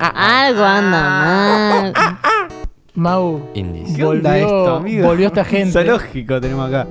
Algo anda mal. Mau, Indies. ¿Qué onda volvió, esto, amigo? volvió esta gente. Zoológico tenemos acá.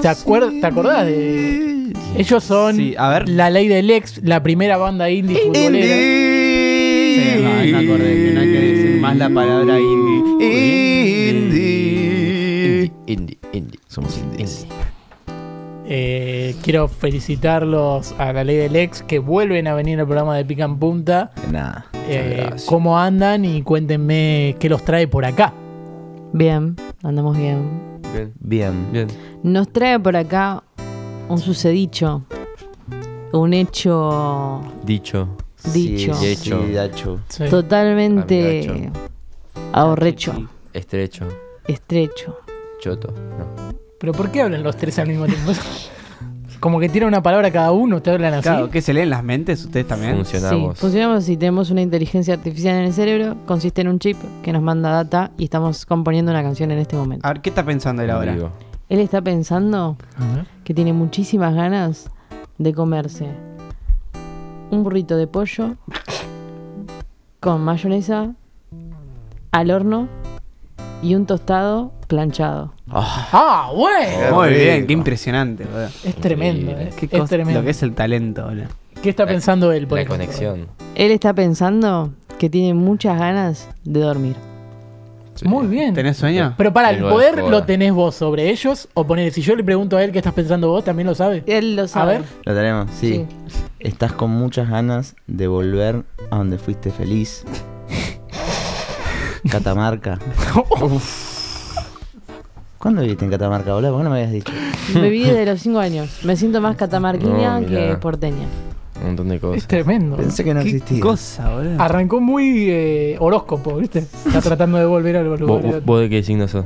¿Te, acuer- ¿Te acordás de.? Ellos son Sí, a ver. la ley del ex, la primera banda indie futbolera. Sí, no, ahí me acordé que no hay que decir más la palabra indie. Indie. Indie. Indie. Somos indies. Eh, quiero felicitarlos a la ley del ex que vuelven a venir al programa de Pica en Punta. Nada. Eh. ¿Cómo andan? Y cuéntenme qué los trae por acá. Bien, andamos bien. Bien. Bien. Bien. Nos trae por acá un sucedicho. Un hecho Dicho. Dicho. Sí, Hecho. sí, dacho. Sí. totalmente Amigacho. ahorrecho, Estrecho. estrecho. Choto. No. ¿Pero por qué hablan los tres al mismo tiempo? Como que tiran una palabra cada uno, ¿ustedes hablan así? Claro, ¿qué se leen las mentes ustedes también? Funcionamos. Sí, funcionamos si tenemos una inteligencia artificial en el cerebro, consiste en un chip que nos manda data y estamos componiendo una canción en este momento. A ver, ¿qué está pensando él ahora? Digo, Él está pensando que tiene muchísimas ganas de comerse un burrito de pollo con mayonesa al horno y un tostado planchado. ¡Ah, bueno! Muy rico. bien, qué impresionante, boludo. Es tremendo, Increíble. ¿eh? Qué es cosa- tremendo. lo que es el talento, boludo. ¿Qué está pensando él, por La ejemplo? conexión. Él está pensando que tiene muchas ganas de dormir. Sí. Muy bien. ¿Tenés sueño? Pero para, ¿el de poder joda. lo tenés vos sobre ellos? O poner, si yo le pregunto a él qué estás pensando vos, ¿también lo sabe? Él lo A sabe. ver. Lo tenemos, sí. Sí. Estás con muchas ganas de volver a donde fuiste feliz. Catamarca. ¿Cuándo viviste en Catamarca, boludo? ¿Por qué no me habías dicho? Me vi desde los 5 años. Me siento más catamarquina No, que porteña. Un montón de Es cosas. tremendo. Pensé que no ¿Qué existía. cosa, boludo? Arrancó muy eh, horóscopo, ¿viste? Está tratando de volver al ¿Vos, lugar. vos- de qué signo sos?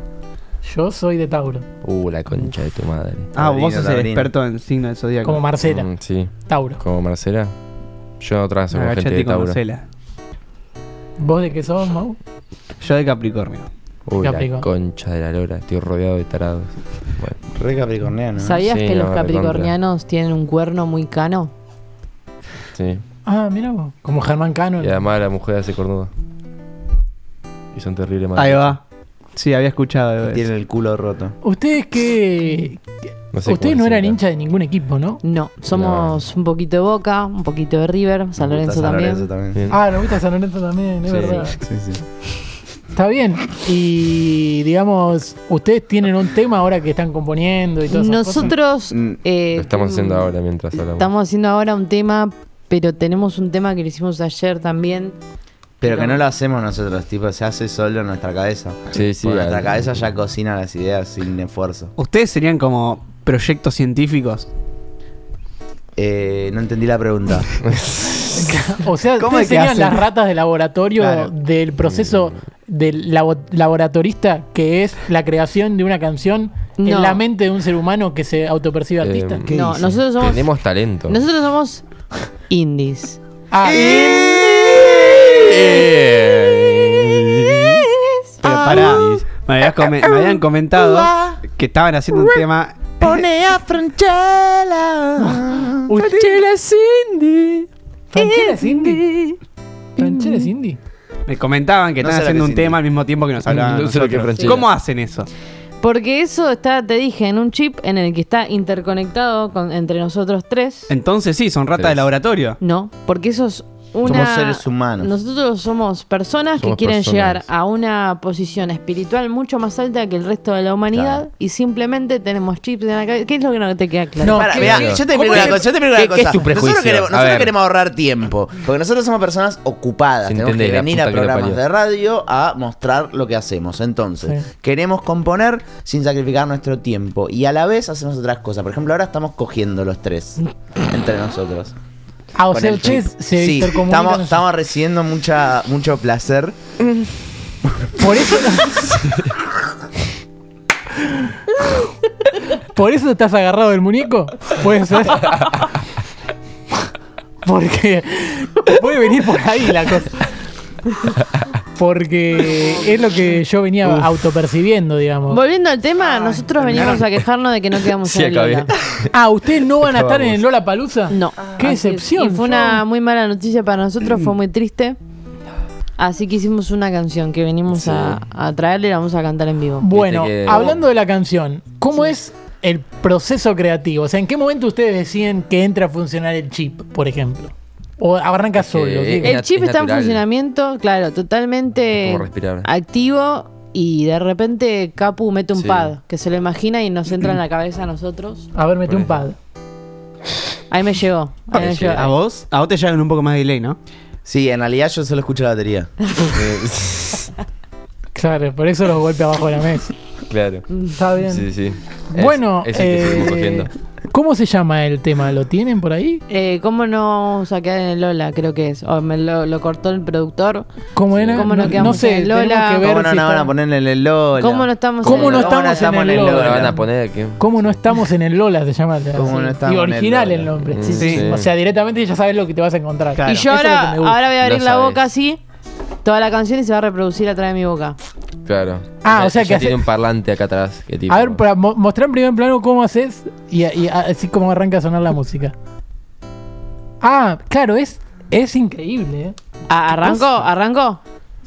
Yo soy de Tauro, Uh, la concha de tu madre. Ah, vos sos el experto en signo del zodíaco. como Marcela. Mm, sí. Tauro. Como Marcela. Yo no trazo con gente de Tauro. Marcela. ¿Vos de qué sos, Mau? Yo de Capricornio. Uy, la concha de la lora. Estoy rodeado de tarados. Bueno, Re capricorniano. ¿no? ¿Sabías Sí, que los no, capricornianos tienen un cuerno muy cano? sí. Ah, mira vos. Como Germán Cano. Y además la mujer hace cornuda. Y son terribles malos. Ahí va. Sí, había escuchado de. Tiene el culo roto. Ustedes que... No sé Ustedes cómo no se eran hinchas de ningún equipo, ¿no? No, somos un poquito de Boca, un poquito de River, San Lorenzo San también. Lorenzo también. Bien. Ah, nos gusta San Lorenzo también, es Sí. verdad. Sí, sí. Está bien. Y digamos, ustedes tienen un tema ahora que están componiendo y todo eso. Nosotros Mm, eh, Lo estamos haciendo ahora mientras hablamos. estamos haciendo ahora un tema, pero tenemos un tema que lo hicimos ayer también. Pero que no lo hacemos nosotros, tipo, se hace solo en nuestra cabeza. Sí, sí. Porque nuestra cabeza ya cocina las ideas sin esfuerzo. ¿Ustedes serían como proyectos científicos? Eh, no entendí la pregunta. O sea, ¿Cómo es serían hacen? las ratas de laboratorio Claro. del proceso del labo- laboratorista que es la creación de una canción No. en la mente de un ser humano que se autopercibe Eh, artista. ¿Qué no, dice? nosotros somos Tenemos talento. nosotros somos indies. Ah, Pero pará, me, habías come- me habían comentado que estaban haciendo un tema. Pone a Franchella. Franchella Cindy. Franchella Cindy. Franchella Cindy. Me comentaban que No lo haciendo que un tema al mismo tiempo que nos hablaban. No sé lo que es nosotros. Franchella. ¿Cómo hacen eso? Porque eso está, te dije, en un chip en el que está interconectado con, entre nosotros tres. Entonces sí, son ratas de Tres. laboratorio. No, porque eso es una... Somos seres humanos. Nosotros somos personas que Somos quieren personas. llegar a una posición espiritual mucho más alta que el resto de la humanidad Claro. y simplemente tenemos chips en la cabeza. ¿Qué es lo que no te queda claro? No, Para, ¿qué- mirá, qué- yo te explico una es? cosa. Yo te explico ¿Qué- una qué es cosa. tu prejuicio? Nosotros, queremos, nosotros queremos ahorrar tiempo. Porque nosotros somos personas ocupadas. Se Tenemos que entiende, la venir a que programas de radio a mostrar lo que hacemos. Entonces, Sí. queremos componer sin sacrificar nuestro tiempo. Y a la vez hacemos otras cosas. Por ejemplo, ahora estamos cogiendo los tres entre nosotros. Ah, o sea, el se sí, estamos recibiendo mucha, mucho placer. Por eso. ¿Por eso estás agarrado del muñeco? Puede ser. Porque puede venir por ahí la cosa. Porque es lo que yo venía autopercibiendo, digamos. Volviendo al tema, nosotros venimos a quejarnos de que no quedamos Sí, en el acabé. Lola. Ah, ¿ustedes no van a estar en el Lola Palusa? No. Qué Así es. decepción. Y fue una muy mala noticia para nosotros, fue muy triste. Así que hicimos una canción que venimos Sí. a, a traerle y la vamos a cantar en vivo. Bueno, que- hablando de la canción, ¿cómo es el proceso creativo? O sea, ¿en qué momento ustedes deciden que entra a funcionar el chip, por ejemplo? ¿O arranca solo? es- ¿Qué- El chip es está en funcionamiento, claro, totalmente activo y de repente Capu mete un Sí. pad que se lo imagina y nos entra en la cabeza a nosotros. A ver, mete un pad. Ahí me llegó. Ahí me llegó. A vos, a vos te llevan un poco más de delay, ¿no? Sí, en realidad yo solo escucho la batería. Claro, por eso los golpes abajo de la mesa. Claro. Está bien. Sí, sí. Es- Bueno, es el que seguimos eh, cogiendo. ¿Cómo se llama el tema? ¿Lo tienen por ahí? Eh, ¿Cómo no saquear en el Lola? Creo que es. O me lo, lo cortó el productor. ¿Cómo era? ¿Cómo nos no, quedamos no sé, en el Lola? que ver ¿Cómo no si nos van a poner en el Lola? ¿Cómo no estamos ¿Cómo en no el estamos en el ¿Cómo Lola? van a poner? ¿Qué? ¿Cómo no estamos en el Lola? Se llama. la- ¿Cómo no estamos Y en el original Lola? el nombre. Sí, sí. sí. O sea, directamente ya sabes lo que te vas a encontrar. Claro. Y yo ahora, ahora voy a abrir Lo la sabes. boca así, toda la canción y se va a reproducir atrás de mi boca. Claro. Ah, Ya- o sea que hace- tiene un parlante acá atrás. Que tipo... A ver, para mo- mostrar en primer plano cómo haces y, y así como arranca a sonar la música. Ah, claro, es, es increíble. ¿eh? Ah, ¿Arrancó? ¿Arrancó?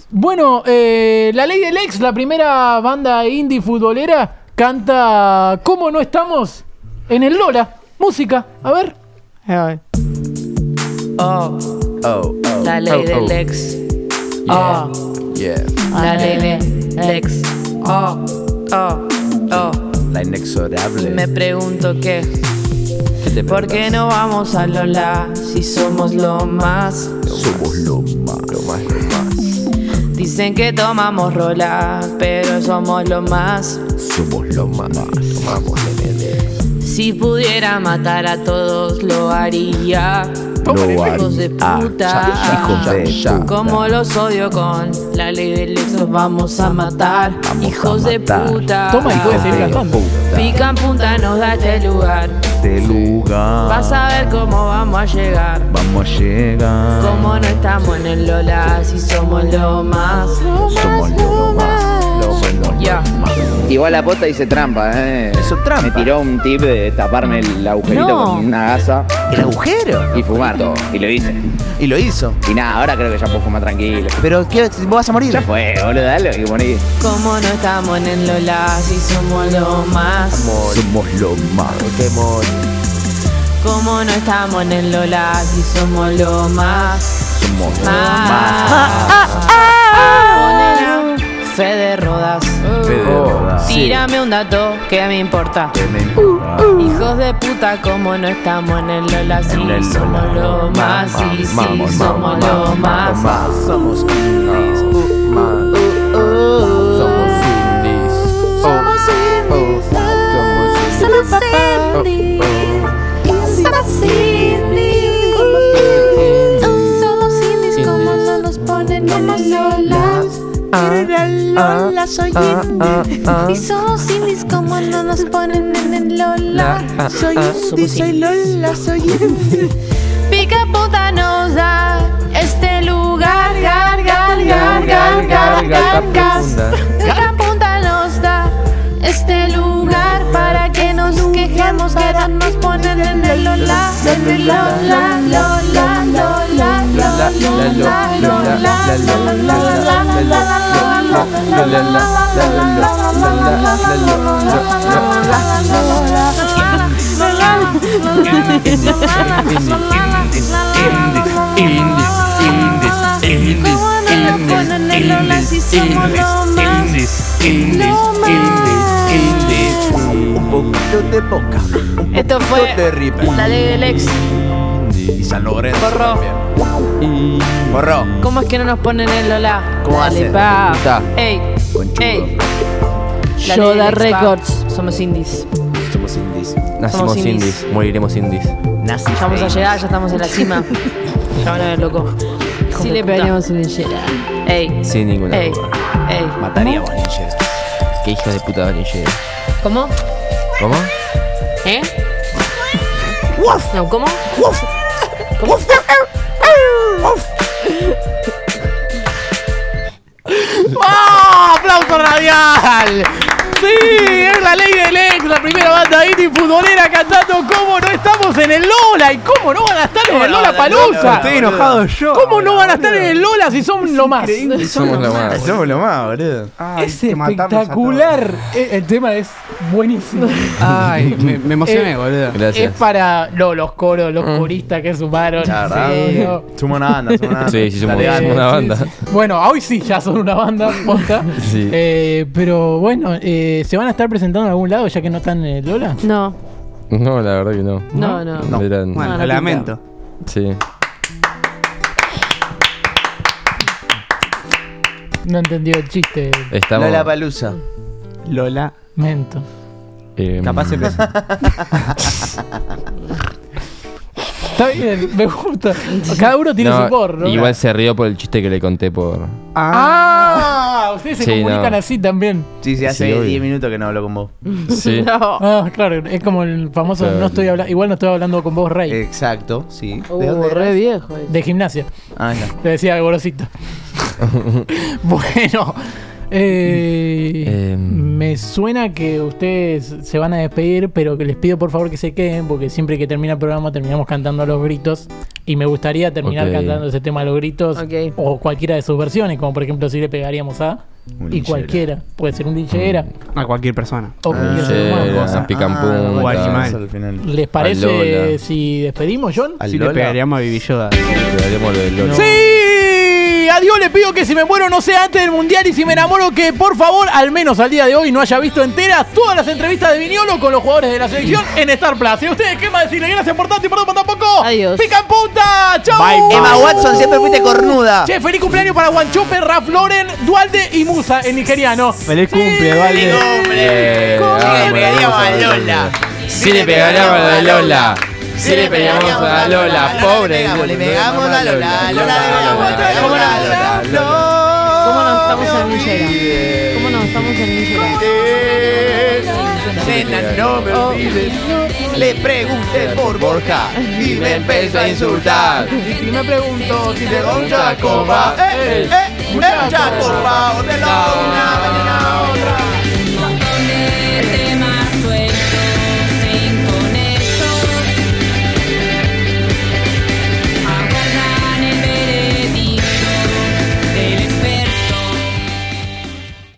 Bueno, eh, la ley del ex, la primera banda indie futbolera, canta ¿Cómo no estamos en el Lola? Música, a ver. Oh, Oh, oh. la ley Oh, oh. del ex. Yeah. Oh, Yeah. la ley del ex. Oh, oh, oh. La inexorable. Me pregunto qué. ¿Qué te ¿Por qué no vamos a Lola si somos lo más? Somos lo más. Lo más, lo más. Dicen que tomamos rola, pero somos lo más. Somos lo más. Tomamos LD. Si pudiera matar a todos, lo haría. Lo Hijos de puta. ya, hijos de Ya, puta. Como los odio con la ley del los vamos a matar. Vamos Hijos a de matar. puta. Toma y puedes seguir cantando. Pica en punta nos da este lugar. De lugar. Vas a ver cómo vamos a llegar. Vamos a llegar. Como no estamos en el Lola, si somos lo más. Somos lo más. Ya. Igual la posta hice trampa, ¿eh? Eso es trampa. Me tiró un tip de taparme el agujerito No. con una gasa El agujero. y fumar. Y lo hice. Y lo hizo. Y nada, ahora creo que ya puedo fumar tranquilo. Pero ¿qué? ¿Vos vas a morir? Ya fue, boludo, dale, hay que morir. Como no estamos en el Lola, si somos lo más. Somos lo más. Pokémon. Como no estamos en el Lola, si somos lo más. Somos lo Más. Ponela, Tírame un dato que me importa. Que me importa. Hijos de puta, como no estamos en el Lola, si En el somos Lola. lo más, sí, sí, somos lo más. Somos. Más. Somos soy indie. Y somos indies como no nos ponen en el Lola. Soy indie, soy Lola, soy indie. Pica puta nos da este lugar, gar, gar, gar, gar, gar, gar. Pica punta nos da este lugar para que nos quejemos que no nos ponen en el Lola, en el Lola, Lola, Un poquito de boca. Esto fue de la ley del ex. Y San Lorenzo. También. Porro. ¿Cómo es que no nos ponen en Lola? ¿Cómo Dale, hace? pa. Está. Ey, Conchudo. ey. La Yoda pa. Records. Somos indies. Somos indies. Nacimos Somos indies. indies. Moriremos indies. Nazi Ya vamos a llegar, ya estamos en la cima. Ya van a ver, loco. Hijos Sí de le puta. pegaríamos un linchera. Ey, Sin ninguna ey, duda. ey. Mataría a Bollinger. Qué hija de puta vainillera. ¿Cómo? ¿Cómo? ¿Eh? No, ¿cómo? ¡Ah! ¡Aplauso radial! ¡Sí! ¡Es la ley del ex! La primera banda indie futbolera cantando ¿Cómo no estamos en el Lola? ¿Y cómo no van a estar en el Lola Palusa? Estoy enojado yo. ¿Cómo no van a estar en el Lola si son lo más? Somos la más. Somos lo más, boludo. Ay, Es espectacular. El tema es buenísimo. Ay, me, me emocioné, Eh, boludo. Gracias. Es para no, los coros, los coristas que sumaron. Sí, no. Somos una banda, somos una banda. Sí, sí, somos, Dale, dale. una banda. Bueno, hoy sí ya son una banda posta. Sí. Eh, pero bueno, eh, ¿se van a estar presentando en algún lado ya que no están en Lola? No, No, la verdad que no. no, no. No. Eran- Bueno, no lo pinta. lamento. Sí. No entendió el chiste. Estamos. Lola Palusa. Lola. Mento. eh, Capaz se Está bien, me gusta. Cada uno tiene no, su porro. Igual se rió por el chiste que le conté por. Ah, ustedes se Sí, comunican no. así también. Sí, sí, Sí, hace obvio. 10 minutos que no hablo con vos. Sí. No. Ah, claro, es como el famoso Claro. no estoy hablando, igual no estoy hablando con vos, Rey, Exacto, sí. Uh, ¿De dónde re eras? viejo. ese. de gimnasia. Ah, ya. Le decía Gorosito. bueno, eh, Em. me suena que ustedes se van a despedir, pero que les pido por favor que se queden, porque siempre que termina el programa terminamos cantando a los gritos. Y me gustaría terminar cantando ese tema a los gritos, o cualquiera de sus versiones, como por ejemplo si le pegaríamos a. Un y linchera. cualquiera, puede ser un linchera A cualquier persona. o Ah, Animal. ¿Les parece si despedimos, John? Si le pegaríamos a Bibi Yoda. Pegaríamos. ¡Sí! A Dios le pido que si me muero no sea antes del mundial y si me enamoro que por favor, al menos al día de hoy, no haya visto enteras todas las entrevistas de Viñolo con los jugadores de la selección en Star Plus. ¿Y ustedes qué más decirle? Gracias por tanto y perdón por tampoco. Adiós. ¡Pica en punta! ¡Chau! Bye, Emma Watson, siempre fuiste cornuda. Che, feliz cumpleaños para Guanchope, Raf Loren, Dualde y Musa en nigeriano. Feliz cumple, Dualde. Eh, ¿Cómo le pegaríamos a Lola? Sí le pegaríamos a la Lola. Sí le pegaríamos a Lola, pobre. Le pegamos a Lola, Lola, le pegamos, pegamos ¿Cómo a no? Lola. ¿Cómo no estamos en Nigera? ¿Cómo no estamos en? Nena, no me olvides. Le pregunté por Borja y me empezó a insultar. Y me pregunto si te Mucha copa, eh, eh, eh, copa, de la una mañana.